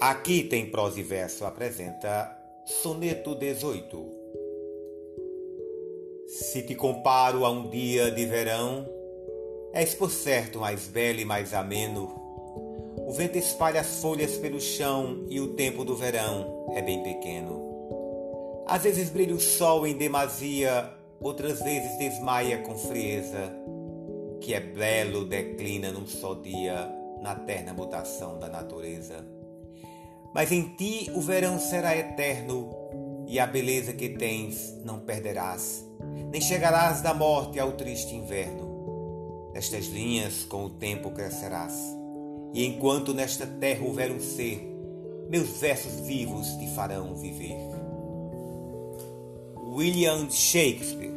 Aqui tem prosa e verso apresenta Soneto 18. Se te comparo a um dia de verão, és por certo mais belo e mais ameno. O vento espalha as folhas pelo chão e o tempo do verão é bem pequeno. Às vezes brilha o sol em demasia, outras vezes desmaia com frieza. Que é belo declina num só dia na terna mutação da natureza. Mas em ti o verão será eterno, e a beleza que tens não perderás, nem chegarás da morte ao triste inverno. Nestas linhas com o tempo crescerás, e enquanto nesta terra houver um ser, meus versos vivos te farão viver. William Shakespeare